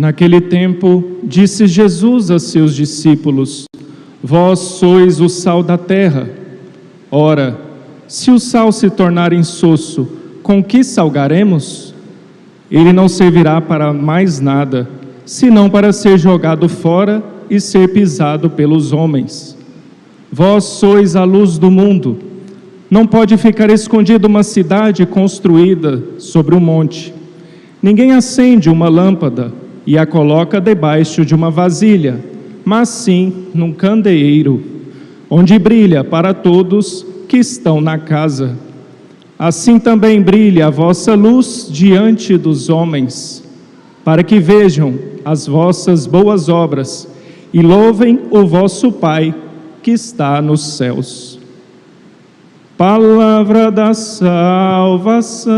Naquele tempo, disse Jesus a seus discípulos: Vós sois o sal da terra. Ora, se o sal se tornar insosso, com que salgaremos? Ele não servirá para mais nada, senão para ser jogado fora e ser pisado pelos homens. Vós sois a luz do mundo. Não pode ficar escondida uma cidade construída sobre um monte. Ninguém acende uma lâmpada e a coloca debaixo de uma vasilha, mas sim num candeeiro, onde brilha para todos que estão na casa. Assim também brilha a vossa luz diante dos homens, para que vejam as vossas boas obras e louvem o vosso Pai que está nos céus. Palavra da salvação.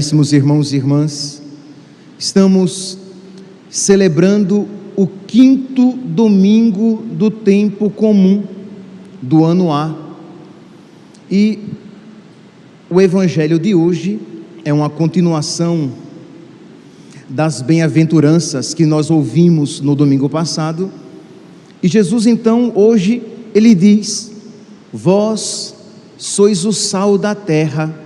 Caríssimos irmãos e irmãs, estamos celebrando o quinto domingo do tempo comum do ano A. E o evangelho de hoje é uma continuação das bem-aventuranças que nós ouvimos no domingo passado. E Jesus então hoje ele diz: Vós sois o sal da terra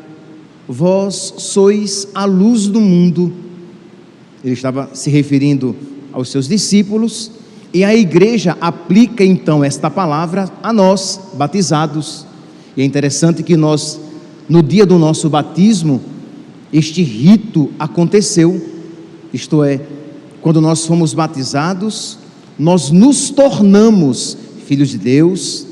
Vós sois a luz do mundo. Ele estava se referindo aos seus discípulos, e a igreja aplica então esta palavra a nós, batizados. E é interessante que nós, no dia do nosso batismo, este rito aconteceu, isto é, quando nós fomos batizados, nós nos tornamos filhos de Deus,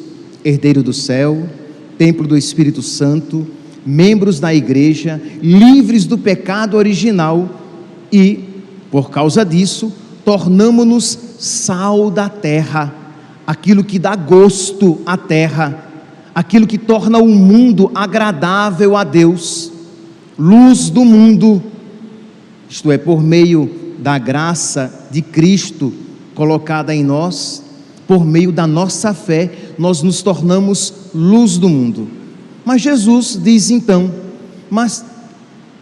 herdeiro do céu, templo do Espírito Santo, membros da igreja, livres do pecado original e, por causa disso, tornamos-nos sal da terra, aquilo que dá gosto à terra, aquilo que torna o mundo agradável a Deus, luz do mundo, isto é, por meio da graça de Cristo colocada em nós, por meio da nossa fé, nós nos tornamos luz do mundo. Mas Jesus diz então: Mas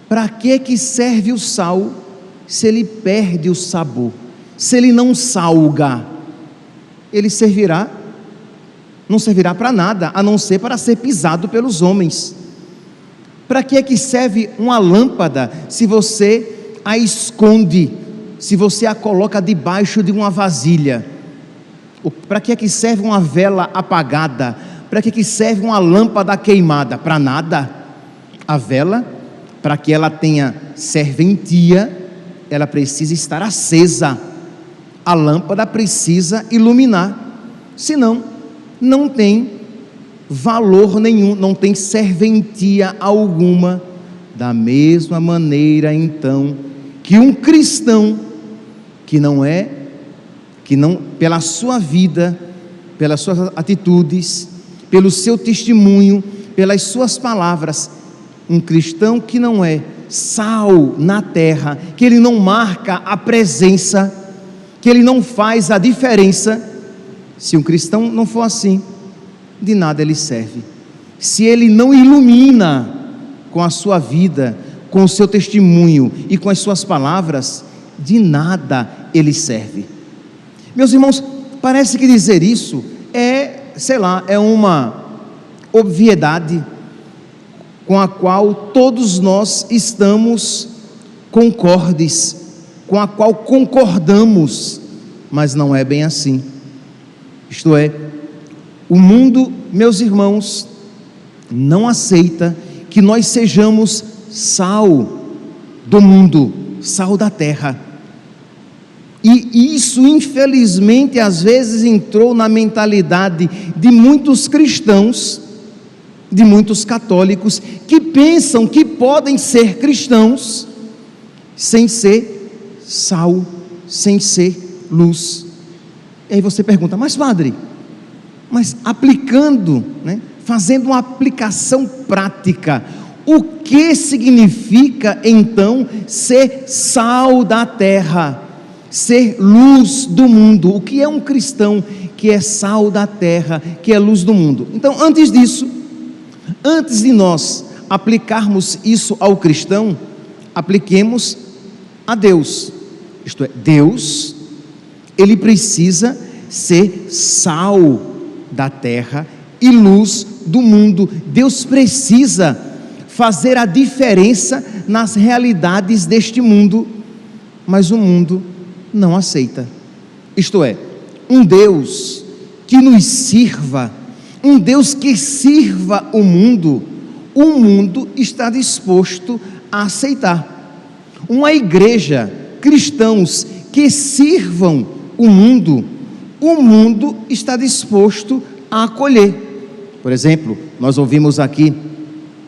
para que que serve o sal se ele perde o sabor? Se ele não salga, ele servirá não servirá para nada, a não ser para ser pisado pelos homens. Para que é que serve uma lâmpada se você a esconde, se você a coloca debaixo de uma vasilha? Para que é que serve uma vela apagada? Para que, que serve uma lâmpada queimada? Para nada. A vela, para que ela tenha serventia, ela precisa estar acesa. A lâmpada precisa iluminar. Senão, não tem valor nenhum, não tem serventia alguma. Da mesma maneira, então, que um cristão que não é, que não, pela sua vida, pelas suas atitudes, pelo seu testemunho, pelas suas palavras. Um cristão que não é sal na terra, que ele não marca a presença, que ele não faz a diferença. Se um cristão não for assim, de nada ele serve. Se ele não ilumina com a sua vida, com o seu testemunho e com as suas palavras, de nada ele serve. Meus irmãos, parece que dizer isso é sei lá, é uma obviedade com a qual todos nós estamos concordes, com a qual concordamos, mas não é bem assim. Isto é, o mundo, meus irmãos, não aceita que nós sejamos sal do mundo, sal da terra. E isso, infelizmente, às vezes entrou na mentalidade de muitos cristãos, de muitos católicos, que pensam que podem ser cristãos sem ser sal, sem ser luz. E aí você pergunta, mas padre, mas aplicando, né, fazendo uma aplicação prática, o que significa então ser sal da terra? Ser luz do mundo. O que é um cristão que é sal da terra, que é luz do mundo? Então, antes disso, antes de nós aplicarmos isso ao cristão, apliquemos a Deus. Isto é, Deus, ele precisa ser sal da terra e luz do mundo. Deus precisa fazer a diferença nas realidades deste mundo, mas o mundo não aceita. Isto é, um Deus que nos sirva, um Deus que sirva o mundo, o mundo está disposto a aceitar. Uma igreja, cristãos que sirvam o mundo, o mundo está disposto a acolher. Por exemplo, nós ouvimos aqui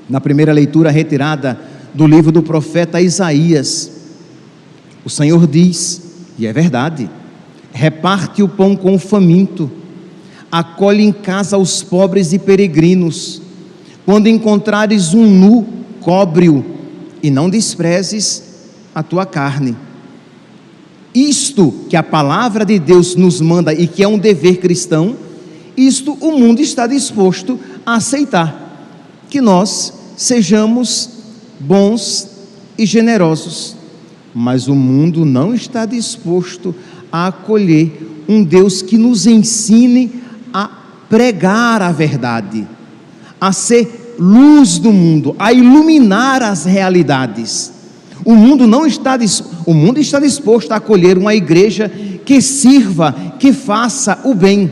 na primeira leitura retirada do livro do profeta Isaías, o Senhor diz: e é verdade. Reparte o pão com o faminto, acolhe em casa os pobres e peregrinos. Quando encontrares um nu, cobre-o e não desprezes a tua carne. Isto que a palavra de Deus nos manda e que é um dever cristão, isto o mundo está disposto a aceitar. Que nós sejamos bons e generosos mas o mundo não está disposto a acolher um Deus que nos ensine a pregar a verdade, a ser luz do mundo, a iluminar as realidades. O mundo não está o mundo está disposto a acolher uma igreja que sirva, que faça o bem.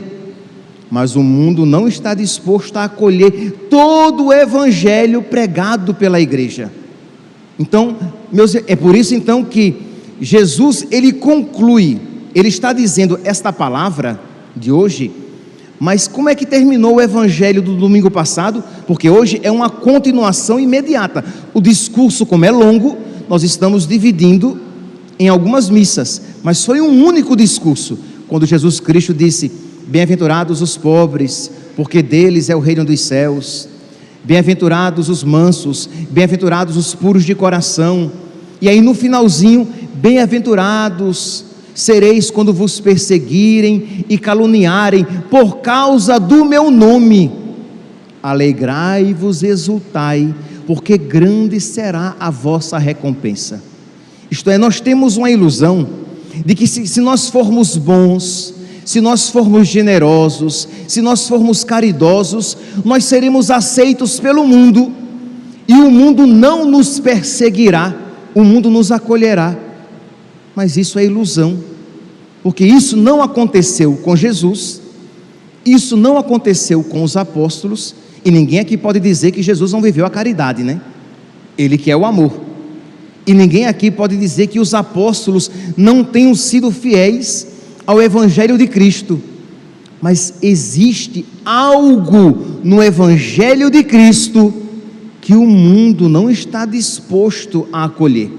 Mas o mundo não está disposto a acolher todo o evangelho pregado pela igreja. Então, meus, é por isso então que Jesus ele conclui, ele está dizendo esta palavra de hoje, mas como é que terminou o evangelho do domingo passado? Porque hoje é uma continuação imediata. O discurso, como é longo, nós estamos dividindo em algumas missas, mas foi um único discurso, quando Jesus Cristo disse: Bem-aventurados os pobres, porque deles é o reino dos céus. Bem-aventurados os mansos, bem-aventurados os puros de coração. E aí no finalzinho, bem-aventurados sereis quando vos perseguirem e caluniarem por causa do meu nome. Alegrai-vos, exultai, porque grande será a vossa recompensa. Isto é, nós temos uma ilusão de que se, se nós formos bons, se nós formos generosos, se nós formos caridosos, nós seremos aceitos pelo mundo e o mundo não nos perseguirá, o mundo nos acolherá. Mas isso é ilusão, porque isso não aconteceu com Jesus, isso não aconteceu com os apóstolos, e ninguém aqui pode dizer que Jesus não viveu a caridade, né? Ele que é o amor. E ninguém aqui pode dizer que os apóstolos não tenham sido fiéis ao Evangelho de Cristo, mas existe algo no Evangelho de Cristo que o mundo não está disposto a acolher.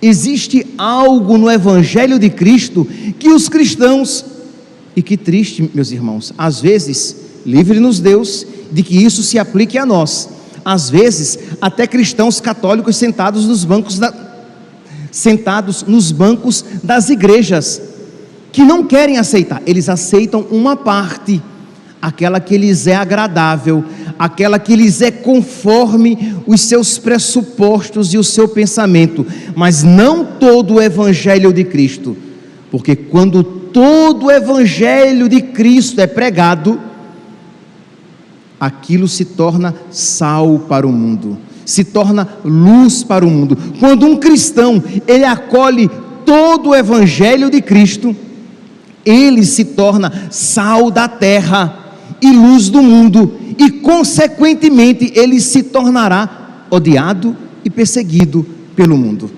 Existe algo no Evangelho de Cristo que os cristãos, e que triste, meus irmãos, às vezes, livre-nos Deus de que isso se aplique a nós. Às vezes, até cristãos católicos sentados nos bancos da, sentados nos bancos das igrejas, que não querem aceitar, eles aceitam uma parte, aquela que lhes é agradável, aquela que lhes é conforme os seus pressupostos e o seu pensamento, mas não todo o evangelho de Cristo, porque quando todo o evangelho de Cristo é pregado, aquilo se torna sal para o mundo, se torna luz para o mundo. Quando um cristão ele acolhe todo o evangelho de Cristo, ele se torna sal da terra e luz do mundo, e consequentemente ele se tornará odiado e perseguido pelo mundo.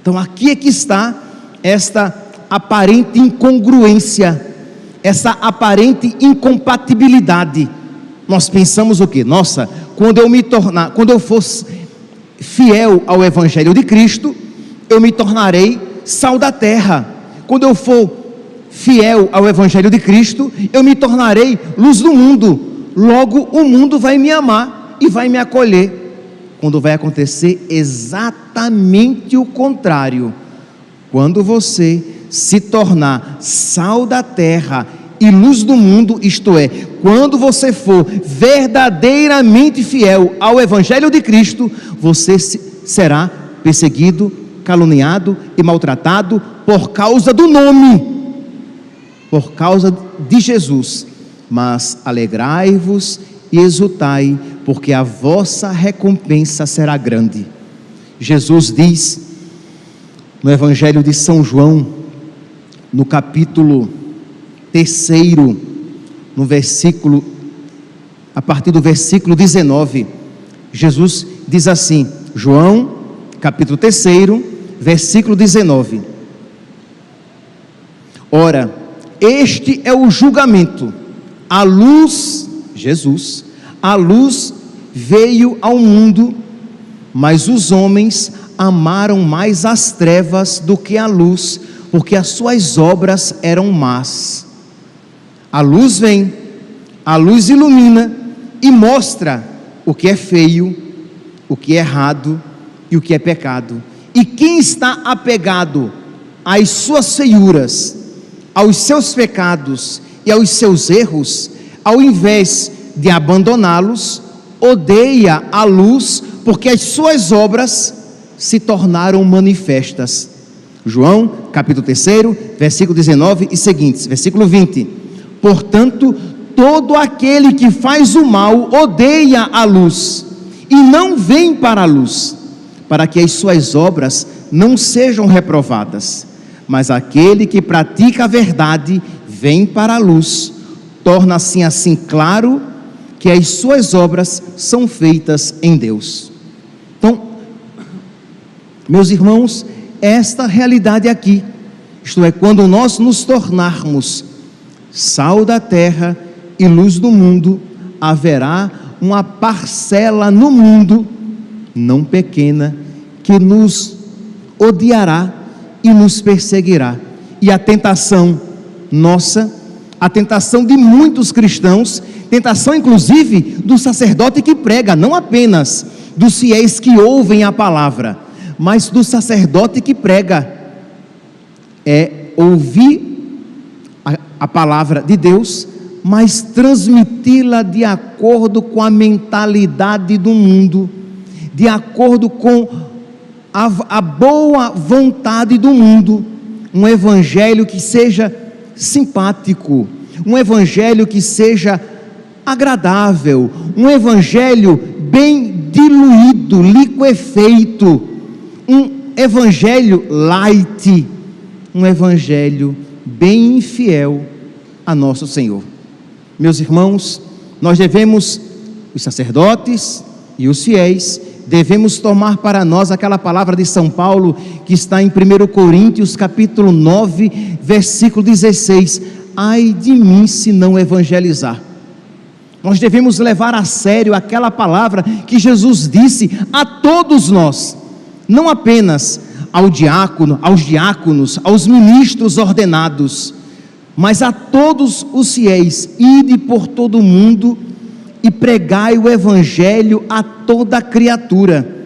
Então aqui é que está esta aparente incongruência, essa aparente incompatibilidade. Nós pensamos o quê? Nossa, quando eu me tornar, quando eu fosse fiel ao evangelho de Cristo, eu me tornarei sal da terra. Quando eu for fiel ao evangelho de Cristo, eu me tornarei luz do mundo. Logo o mundo vai me amar e vai me acolher. Quando vai acontecer exatamente o contrário. Quando você se tornar sal da terra e luz do mundo, isto é, quando você for verdadeiramente fiel ao Evangelho de Cristo, você será perseguido, caluniado e maltratado por causa do nome, por causa de Jesus. Mas alegrai-vos e exultai, porque a vossa recompensa será grande. Jesus diz no Evangelho de São João, no capítulo terceiro, no versículo, a partir do versículo 19, Jesus diz assim, João, capítulo terceiro, versículo 19: Ora, este é o julgamento, a luz, Jesus, a luz veio ao mundo, mas os homens amaram mais as trevas do que a luz, porque as suas obras eram más. A luz vem, a luz ilumina e mostra o que é feio, o que é errado e o que é pecado. E quem está apegado às suas feiuras, aos seus pecados e aos seus erros, ao invés de abandoná-los, odeia a luz, porque as suas obras se tornaram manifestas. João, capítulo 3, versículo 19 e seguintes, versículo 20. Portanto, todo aquele que faz o mal odeia a luz e não vem para a luz, para que as suas obras não sejam reprovadas. Mas aquele que pratica a verdade vem para a luz, torna-se assim claro que as suas obras são feitas em Deus. Então, meus irmãos, esta realidade aqui, isto é, quando nós nos tornarmos sal da terra e luz do mundo, haverá uma parcela no mundo, não pequena, que nos odiará e nos perseguirá. E a tentação nossa, a tentação de muitos cristãos, tentação inclusive do sacerdote que prega, não apenas dos fiéis que ouvem a palavra, mas do sacerdote que prega, é ouvir a, a palavra de Deus, mas transmiti-la de acordo com a mentalidade do mundo, de acordo com a, a boa vontade do mundo, um evangelho que seja simpático, um evangelho que seja agradável, um evangelho bem diluído, liquefeito, um evangelho light, um evangelho bem fiel a nosso Senhor. Meus irmãos, nós devemos, os sacerdotes e os fiéis, devemos tomar para nós aquela palavra de São Paulo que está em 1 Coríntios, capítulo 9, versículo 16: Ai de mim se não evangelizar. Nós devemos levar a sério aquela palavra que Jesus disse a todos nós, não apenas ao diácono, aos diáconos, aos ministros ordenados, mas a todos os fiéis, ide por todo o mundo e pregai o evangelho a toda criatura.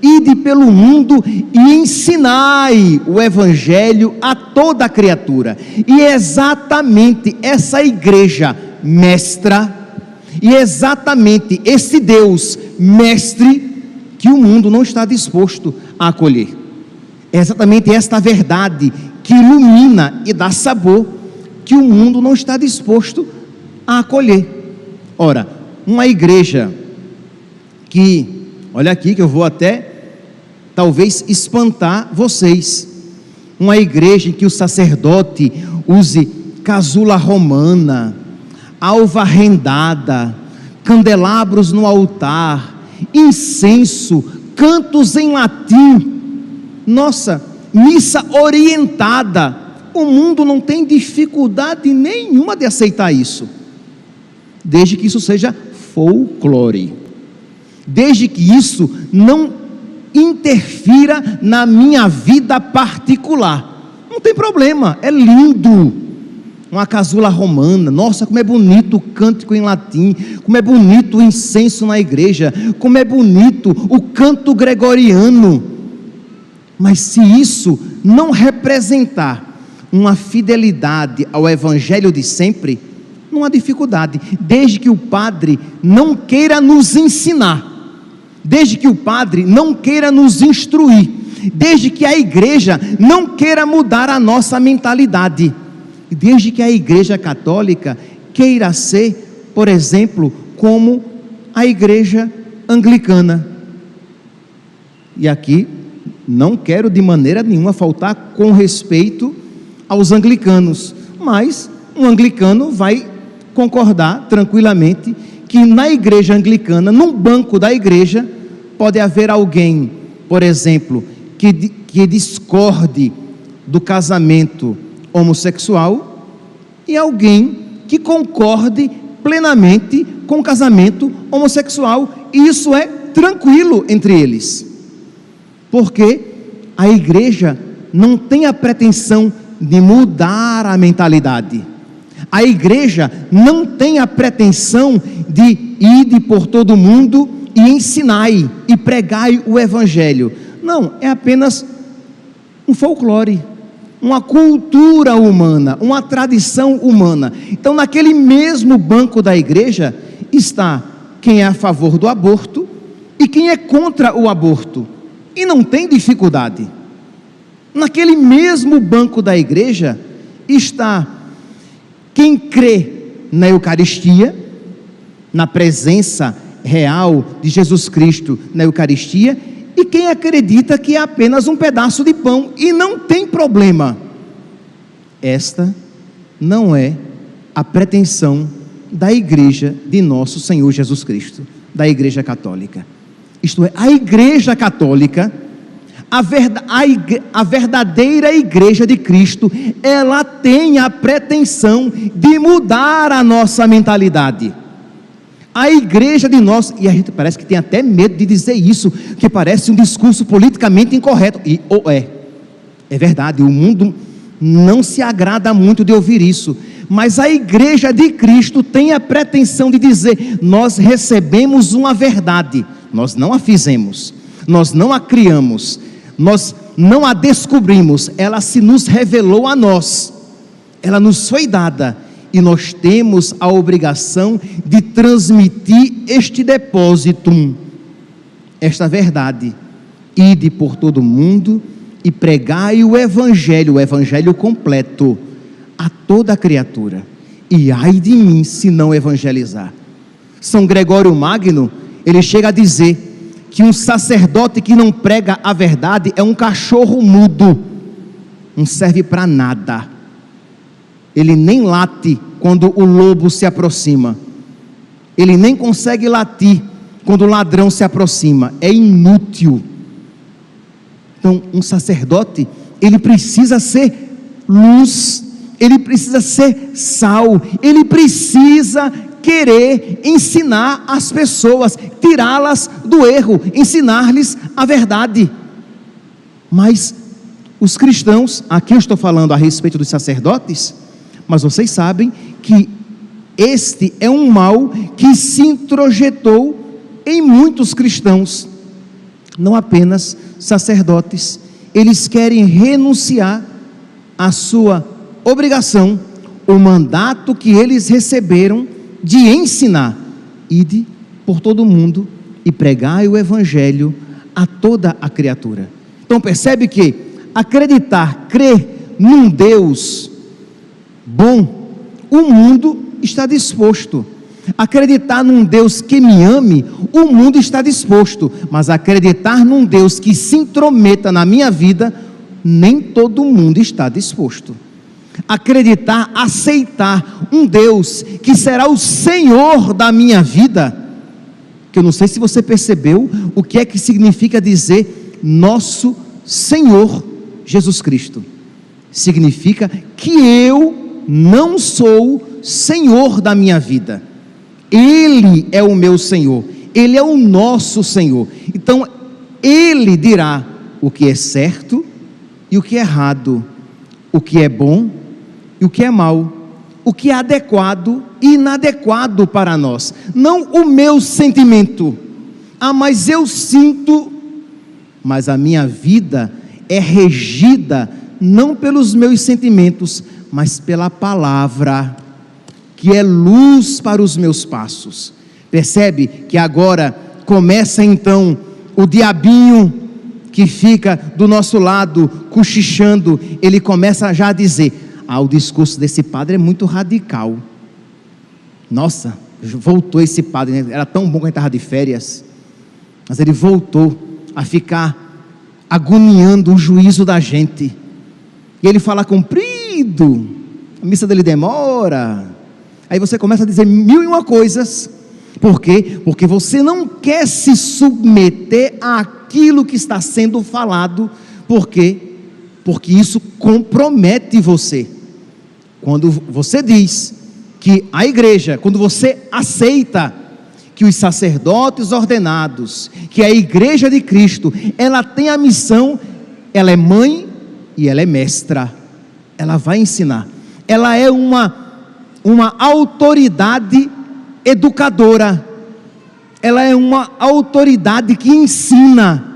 Ide pelo mundo e ensinai o evangelho a toda criatura. E é exatamente essa igreja mestra e é exatamente esse Deus, mestre, que o mundo não está disposto a acolher. É exatamente esta verdade que ilumina e dá sabor que o mundo não está disposto a acolher. Ora, uma igreja que, olha aqui que eu vou até talvez espantar vocês. Uma igreja em que o sacerdote use casula romana, alva rendada, candelabros no altar, incenso, cantos em latim. Nossa, missa orientada o mundo não tem dificuldade nenhuma de aceitar isso, desde que isso seja folclore, desde que isso não interfira na minha vida particular. Não tem problema, é lindo. Uma casula romana, nossa, como é bonito o cântico em latim, como é bonito o incenso na igreja, como é bonito o canto gregoriano. Mas se isso não representar uma fidelidade ao evangelho de sempre, não há dificuldade, desde que o padre não queira nos ensinar. Desde que o padre não queira nos instruir, desde que a igreja não queira mudar a nossa mentalidade, desde que a igreja católica queira ser, por exemplo, como a igreja anglicana. E aqui não quero de maneira nenhuma faltar com respeito aos anglicanos, mas um anglicano vai concordar tranquilamente que na igreja anglicana, num banco da igreja, pode haver alguém, por exemplo, que, que discorde do casamento homossexual e alguém que concorde plenamente com o casamento homossexual. E isso é tranquilo entre eles. Porque a igreja não tem a pretensão de mudar a mentalidade. A igreja não tem a pretensão de ir por todo mundo e ensinai e pregai o evangelho. Não, é apenas um folclore, uma cultura humana, uma tradição humana. Então, naquele mesmo banco da igreja está quem é a favor do aborto e quem é contra o aborto. E não tem dificuldade. Naquele mesmo banco da igreja está quem crê na Eucaristia, na presença real de Jesus Cristo na Eucaristia, e quem acredita que é apenas um pedaço de pão e não tem problema. Esta não é a pretensão da igreja de nosso Senhor Jesus Cristo, da igreja católica. Isto é, a igreja católica a, verda, a, a verdadeira igreja de Cristo, ela tem a pretensão de mudar a nossa mentalidade. A igreja de nós, e a gente parece que tem até medo de dizer isso, que parece um discurso politicamente incorreto, e ou é, é verdade, o mundo não se agrada muito de ouvir isso, mas a igreja de Cristo tem a pretensão de dizer: nós recebemos uma verdade, nós não a fizemos, nós não a criamos, nós não a descobrimos, ela se nos revelou a nós, ela nos foi dada e nós temos a obrigação de transmitir este depósito, esta verdade. Ide por todo mundo e pregai o Evangelho, o Evangelho completo, a toda criatura. E ai de mim se não evangelizar. São Gregório Magno, ele chega a dizer que um sacerdote que não prega a verdade é um cachorro mudo, não serve para nada. Ele nem late quando o lobo se aproxima, ele nem consegue latir quando o ladrão se aproxima, é inútil. Então, um sacerdote, ele precisa ser luz, ele precisa ser sal, ele precisa querer ensinar as pessoas, tirá-las do erro, ensinar-lhes a verdade. Mas os cristãos, aqui eu estou falando a respeito dos sacerdotes, mas vocês sabem que este é um mal que se introjetou em muitos cristãos, não apenas sacerdotes. Eles querem renunciar à sua obrigação, o mandato que eles receberam de ensinar. Ide por todo mundo e pregai o evangelho a toda a criatura. Então percebe que acreditar, crer num Deus bom, o mundo está disposto. Acreditar num Deus que me ame, o mundo está disposto, mas acreditar num Deus que se intrometa na minha vida, nem todo mundo está disposto acreditar, aceitar um Deus que será o Senhor da minha vida. Que eu não sei se você percebeu o que é que significa dizer nosso Senhor Jesus Cristo. significa que eu não sou senhor da minha vida. Ele é o meu Senhor, Ele é o nosso Senhor. Então, Ele dirá o que é certo e o que é errado, o que é bom e o que é mal, o que é adequado e inadequado para nós. Não o meu sentimento, ah, mas eu sinto, mas a minha vida é regida não pelos meus sentimentos, mas pela palavra que é luz para os meus passos. Percebe que agora começa então o diabinho que fica do nosso lado cochichando, ele começa já a dizer: "Ah, o discurso desse padre é muito radical". Nossa, voltou esse padre, né? era tão bom quando ele estava de férias, mas ele voltou a ficar agoniando o juízo da gente. E ele fala comprido, a missa dele demora, Aí você começa a dizer mil e uma coisas. Por quê? Porque você não quer se submeter àquilo que está sendo falado. Por quê? Porque isso compromete você. Quando você diz que a igreja, quando você aceita que os sacerdotes ordenados, que a igreja de Cristo, ela tem a missão, ela é mãe e ela é mestra. Ela vai ensinar. Ela é uma uma autoridade educadora, ela é uma autoridade que ensina.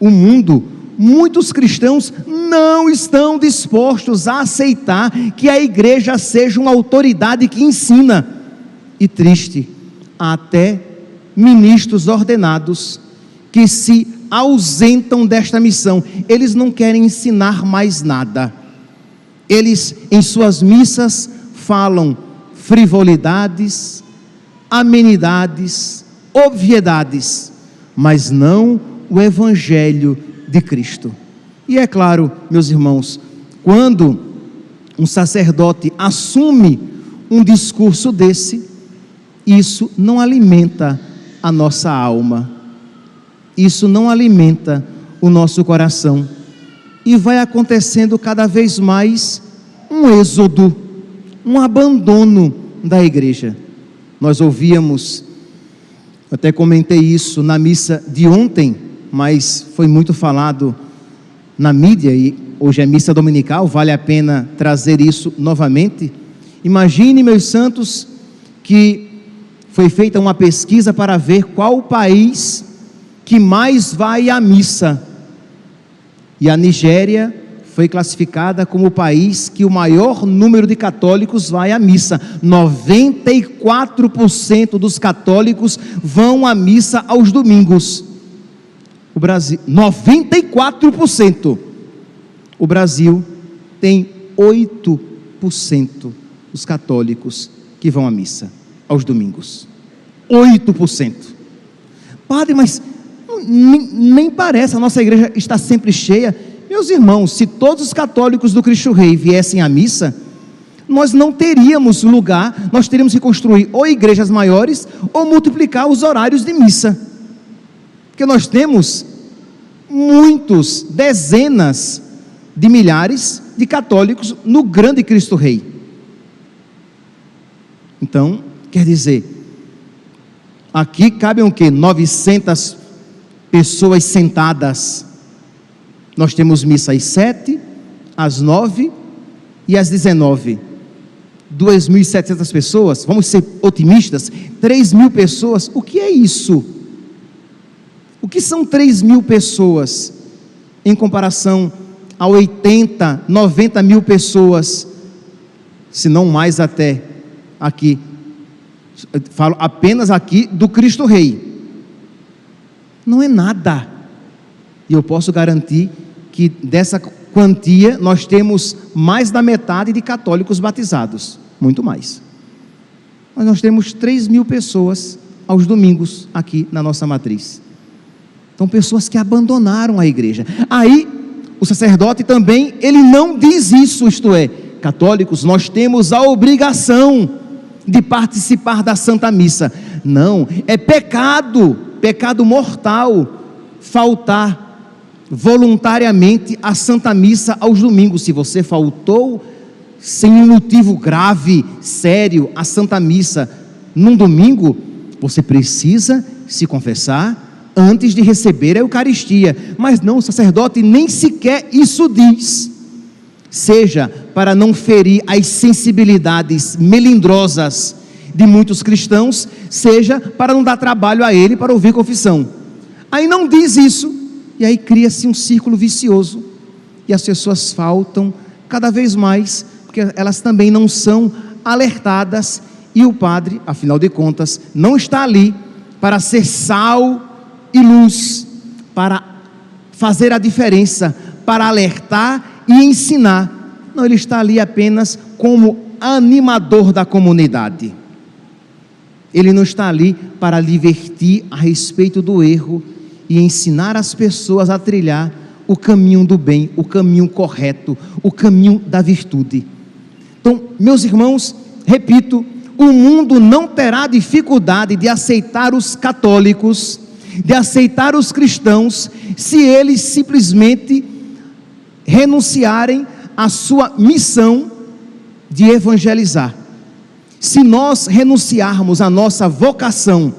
O mundo, muitos cristãos não estão dispostos a aceitar que a igreja seja uma autoridade que ensina. E triste, até ministros ordenados que se ausentam desta missão, eles não querem ensinar mais nada. Eles, em suas missas, falam frivolidades, amenidades, obviedades, mas não o Evangelho de Cristo. E é claro, meus irmãos, quando um sacerdote assume um discurso desse, isso não alimenta a nossa alma, isso não alimenta o nosso coração, e vai acontecendo cada vez mais um êxodo um abandono da igreja. Nós ouvíamos, até comentei isso na missa de ontem, mas foi muito falado na mídia e hoje é missa dominical, vale a pena trazer isso novamente. Imagine, meus santos, que foi feita uma pesquisa para ver qual o país que mais vai à missa. E a Nigéria foi classificada como o país que o maior número de católicos vai à missa. 94% dos católicos vão à missa aos domingos. O Brasil, 94%. O Brasil tem 8% dos católicos que vão à missa aos domingos. 8%. Padre, mas nem, nem parece, a nossa igreja está sempre cheia. Meus irmãos, se todos os católicos do Cristo Rei viessem à missa, nós não teríamos lugar, nós teríamos que construir ou igrejas maiores ou multiplicar os horários de missa. Porque nós temos muitos, dezenas de milhares de católicos no grande Cristo Rei. Então, quer dizer, aqui cabem o quê? 900 pessoas sentadas nós temos missa às sete, às nove e às dezenove. 2.700 pessoas, vamos ser otimistas, 3 mil pessoas, o que é isso? O que são 3 mil pessoas em comparação a 80, 90 mil pessoas, se não mais até aqui, falo apenas aqui do Cristo Rei, não é nada, e eu posso garantir que dessa quantia nós temos mais da metade de católicos batizados, muito mais. Mas nós temos 3 mil pessoas aos domingos aqui na nossa matriz. Então, pessoas que abandonaram a igreja. Aí, o sacerdote também, ele não diz isso, isto é, católicos, nós temos a obrigação de participar da Santa Missa. Não, é pecado, pecado mortal, faltar voluntariamente a Santa Missa aos domingos. Se você faltou sem um motivo grave, sério, a Santa Missa num domingo, você precisa se confessar antes de receber a Eucaristia. Mas não, o sacerdote nem sequer isso diz. Seja para não ferir as sensibilidades melindrosas de muitos cristãos, seja para não dar trabalho a ele para ouvir confissão. Aí não diz isso, e aí cria-se um círculo vicioso, e as pessoas faltam cada vez mais, porque elas também não são alertadas, e o padre, afinal de contas, não está ali para ser sal e luz, para fazer a diferença, para alertar e ensinar. Não, ele está ali apenas como animador da comunidade. Ele não está ali para divertir a respeito do erro e ensinar as pessoas a trilhar o caminho do bem, o caminho correto, o caminho da virtude. Então, meus irmãos, repito, o mundo não terá dificuldade de aceitar os católicos, de aceitar os cristãos, se eles simplesmente renunciarem à sua missão de evangelizar. Se nós renunciarmos à nossa vocação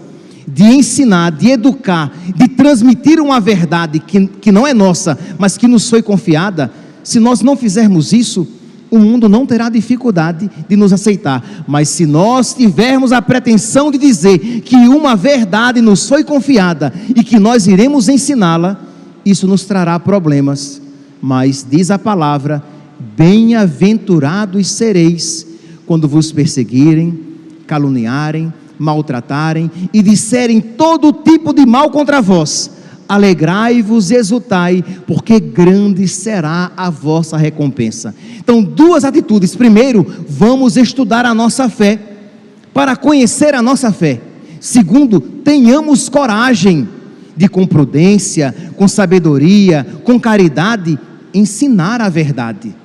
de ensinar, de educar, de transmitir uma verdade que, que não é nossa, mas que nos foi confiada, se nós não fizermos isso, o mundo não terá dificuldade de nos aceitar. Mas se nós tivermos a pretensão de dizer que uma verdade nos foi confiada e que nós iremos ensiná-la, isso nos trará problemas. Mas diz a palavra: bem-aventurados sereis quando vos perseguirem, caluniarem, maltratarem e disserem todo tipo de mal contra vós. Alegrai-vos exultai, porque grande será a vossa recompensa. Então, duas atitudes. Primeiro, vamos estudar a nossa fé, para conhecer a nossa fé. Segundo, tenhamos coragem de, com prudência, com sabedoria, com caridade, ensinar a verdade.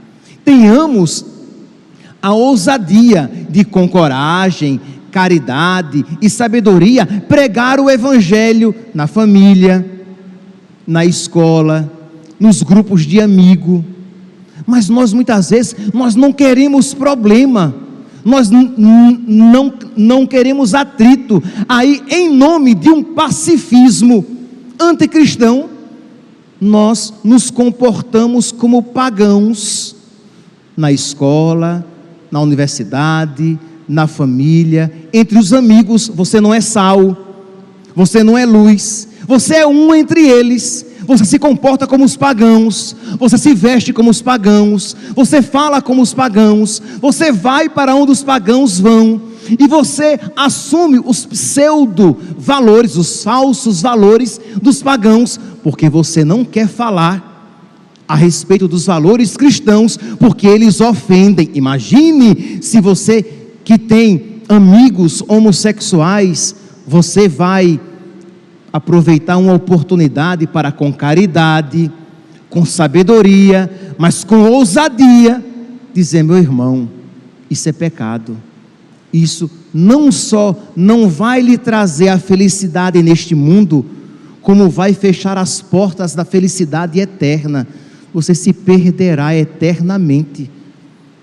Tenhamos a ousadia de, com coragem, caridade e sabedoria, pregar o Evangelho na família, na escola, nos grupos de amigo. Mas nós muitas vezes nós não queremos problema, nós não, não queremos atrito. Aí, em nome de um pacifismo anticristão, nós nos comportamos como pagãos na escola, na universidade, na família, entre os amigos, você não é sal, você não é luz, você é um entre eles. Você se comporta como os pagãos, você se veste como os pagãos, você fala como os pagãos, você vai para onde os pagãos vão, e você assume os pseudo valores, os falsos valores dos pagãos, porque você não quer falar a respeito dos valores cristãos, porque eles ofendem. Imagine se você que tem amigos homossexuais, você vai aproveitar uma oportunidade para com caridade, com sabedoria, mas com ousadia, dizer: meu irmão, isso é pecado. Isso não só não vai lhe trazer a felicidade neste mundo, como vai fechar as portas da felicidade eterna você se perderá eternamente.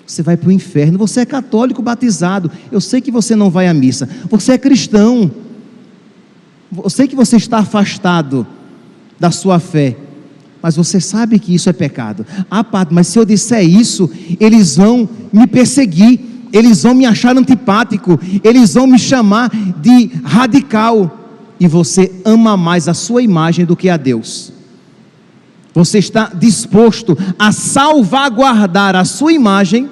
Você vai para o inferno. Você é católico batizado. Eu sei que você não vai à missa. Você é cristão. Eu sei que você está afastado da sua fé. Mas você sabe que isso é pecado. Ah, padre, mas se eu disser isso, eles vão me perseguir. Eles vão me achar antipático. Eles vão me chamar de radical. E você ama mais a sua imagem do que a Deus. Você está disposto a salvaguardar a sua imagem,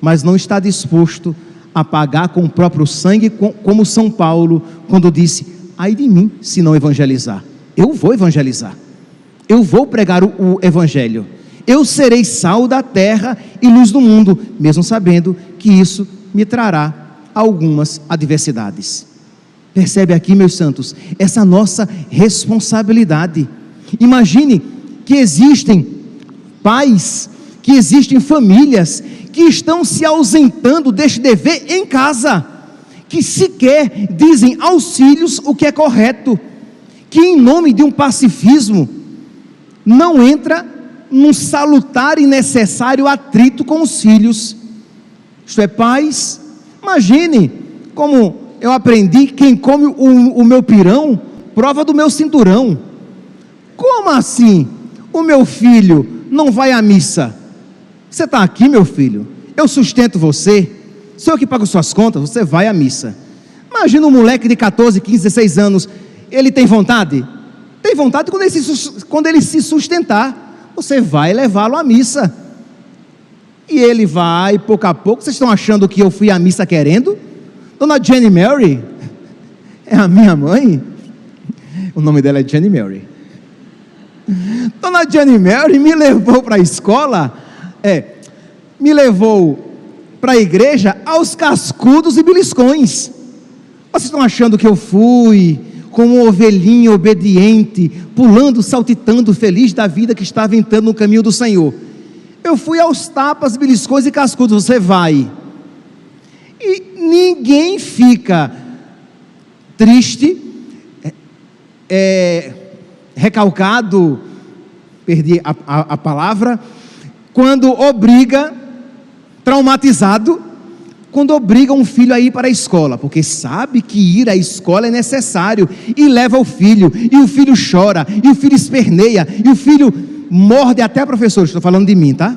mas não está disposto a pagar com o próprio sangue, como São Paulo, quando disse: ai de mim se não evangelizar. Eu vou evangelizar, eu vou pregar o, o evangelho, eu serei sal da terra e luz do mundo, mesmo sabendo que isso me trará algumas adversidades. Percebe aqui, meus santos, essa nossa responsabilidade. Imagine que existem pais, que existem famílias que estão se ausentando deste dever em casa, que sequer dizem aos filhos o que é correto, que em nome de um pacifismo não entra num salutar e necessário atrito com os filhos. Isto é, pais, imagine como eu aprendi: quem come o, o meu pirão, prova do meu cinturão. Como assim? O meu filho não vai à missa? Você está aqui, meu filho? Eu sustento você. Sou eu que pago suas contas, você vai à missa. Imagina um moleque de 14, 15, 16 anos, ele tem vontade? Tem vontade quando ele se, quando ele se sustentar. Você vai levá-lo à missa. E ele vai, pouco a pouco. Vocês estão achando que eu fui à missa querendo? Dona Jenny Mary é a minha mãe. O nome dela é Jenny Mary. Dona Jenny Mary me levou para a escola, é, me levou para a igreja aos cascudos e beliscões. Vocês estão achando que eu fui como uma ovelhinha obediente, pulando, saltitando, feliz da vida que estava entrando no caminho do Senhor? Eu fui aos tapas, beliscões e cascudos. Você vai. E ninguém fica triste, é, é, recalcado, perdi a, a, a palavra, quando obriga, traumatizado, quando obriga um filho a ir para a escola, porque sabe que ir à escola é necessário, e leva o filho, e o filho chora, e o filho esperneia, e o filho morde até a professora, estou falando de mim, tá?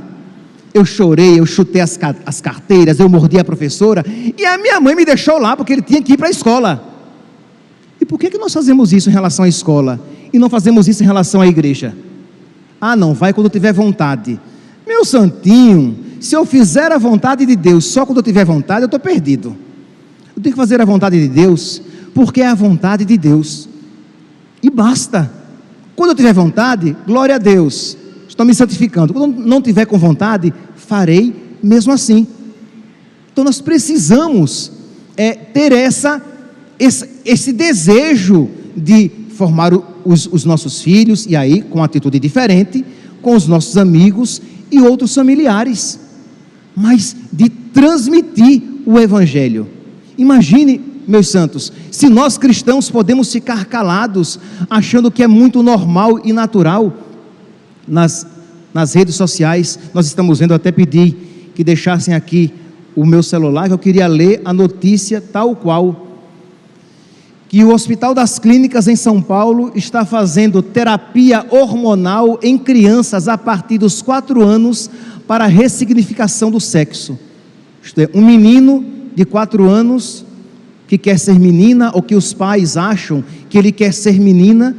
Eu chorei, eu chutei as, as carteiras, eu mordi a professora, e a minha mãe me deixou lá porque ele tinha que ir para a escola. E por que, que nós fazemos isso em relação à escola e não fazemos isso em relação à igreja? Ah, não, vai quando tiver vontade. Meu santinho, se eu fizer a vontade de Deus só quando eu tiver vontade, eu estou perdido. Eu tenho que fazer a vontade de Deus, porque é a vontade de Deus. E basta. Quando eu tiver vontade, glória a Deus. Estou me santificando. Quando não tiver com vontade, farei mesmo assim. Então nós precisamos é, ter essa, esse, esse desejo de formar os, os nossos filhos, e aí com atitude diferente, com os nossos amigos e outros familiares, mas de transmitir o Evangelho. Imagine, meus santos, se nós cristãos podemos ficar calados, achando que é muito normal e natural, nas, nas redes sociais, nós estamos vendo, até pedir que deixassem aqui o meu celular, que eu queria ler a notícia tal qual que o Hospital das Clínicas em São Paulo está fazendo terapia hormonal em crianças a partir dos quatro anos para a ressignificação do sexo. Isto é, um menino de quatro anos que quer ser menina ou que os pais acham que ele quer ser menina,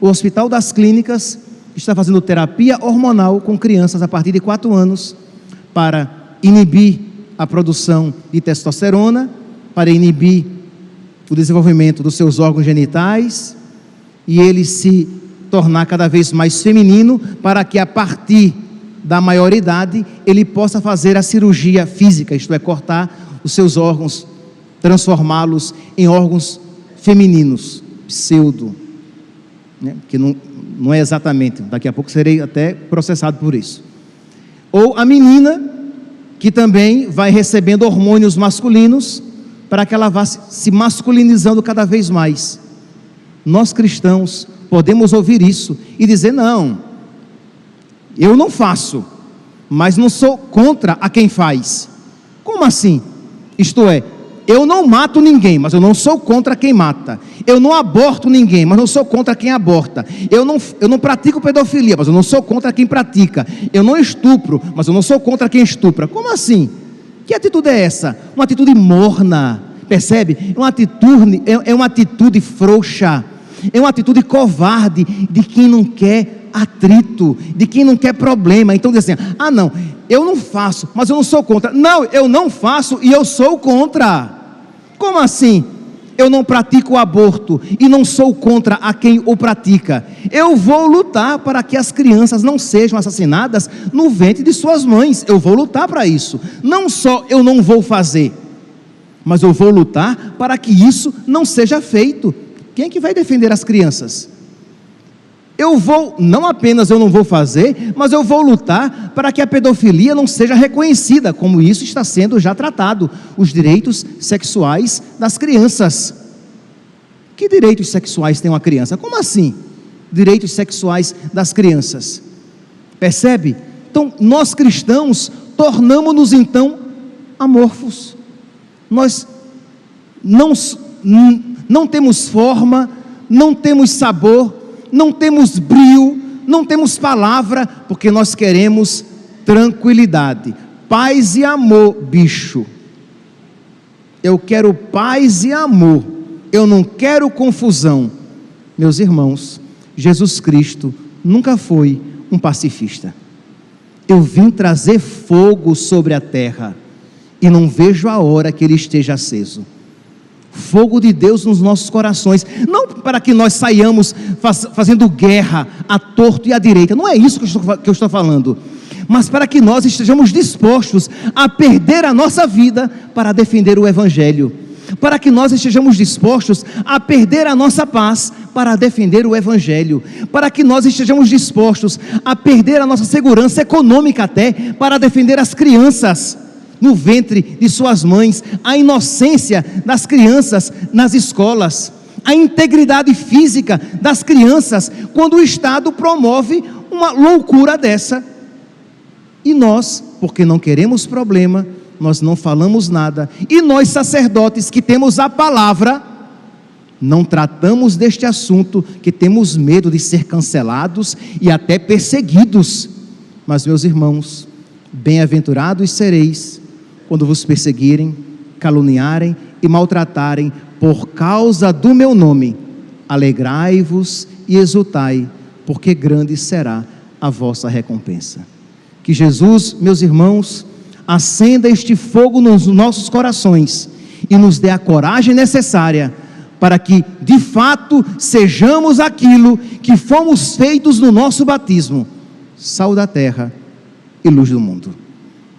o Hospital das Clínicas está fazendo terapia hormonal com crianças a partir de quatro anos para inibir a produção de testosterona, para inibir o desenvolvimento dos seus órgãos genitais e ele se tornar cada vez mais feminino, para que a partir da maioridade ele possa fazer a cirurgia física, isto é, cortar os seus órgãos, transformá-los em órgãos femininos, pseudo, né? que não, não é exatamente, daqui a pouco serei até processado por isso. Ou a menina, que também vai recebendo hormônios masculinos, para que ela vá se masculinizando cada vez mais. Nós cristãos podemos ouvir isso e dizer: não, eu não faço, mas não sou contra a quem faz. Como assim? Isto é, eu não mato ninguém, mas eu não sou contra quem mata. Eu não aborto ninguém, mas não sou contra quem aborta. Eu não, eu não pratico pedofilia, mas eu não sou contra quem pratica. Eu não estupro, mas eu não sou contra quem estupra. Como assim? Que atitude é essa? Uma atitude morna, percebe? É uma atitude, é, é uma atitude frouxa, é uma atitude covarde de quem não quer atrito, de quem não quer problema. Então diz assim: ah, não, eu não faço, mas eu não sou contra. Não, eu não faço e eu sou contra. Como assim? Eu não pratico o aborto e não sou contra a quem o pratica. Eu vou lutar para que as crianças não sejam assassinadas no ventre de suas mães. Eu vou lutar para isso. Não só eu não vou fazer, mas eu vou lutar para que isso não seja feito. Quem é que vai defender as crianças? Eu vou, não apenas eu não vou fazer, mas eu vou lutar para que a pedofilia não seja reconhecida, como isso está sendo já tratado, os direitos sexuais das crianças. Que direitos sexuais tem uma criança? Como assim? direitos sexuais das crianças. Percebe? Então, nós cristãos tornamos-nos então amorfos. Nós não, não temos forma, não temos sabor, não temos brio, não temos palavra, porque nós queremos tranquilidade, paz e amor, bicho. Eu quero paz e amor, eu não quero confusão. Meus irmãos, Jesus Cristo nunca foi um pacifista. Eu vim trazer fogo sobre a terra e não vejo a hora que ele esteja aceso fogo de Deus nos nossos corações, não para que nós saiamos faz, fazendo guerra a torto e à direita, não é isso que eu, estou, que eu estou falando, mas para que nós estejamos dispostos a perder a nossa vida para defender o Evangelho, para que nós estejamos dispostos a perder a nossa paz para defender o Evangelho, para que nós estejamos dispostos a perder a nossa segurança econômica até para defender as crianças no ventre de suas mães, a inocência das crianças nas escolas, a integridade física das crianças, quando o Estado promove uma loucura dessa. E nós, porque não queremos problema, nós não falamos nada, e nós sacerdotes que temos a palavra, não tratamos deste assunto, que temos medo de ser cancelados e até perseguidos. Mas, meus irmãos, bem-aventurados sereis quando vos perseguirem, caluniarem e maltratarem por causa do meu nome. Alegrai-vos e exultai, porque grande será a vossa recompensa. Que Jesus, meus irmãos, acenda este fogo nos nossos corações e nos dê a coragem necessária para que, de fato, sejamos aquilo que fomos feitos no nosso batismo sal da terra e luz do mundo.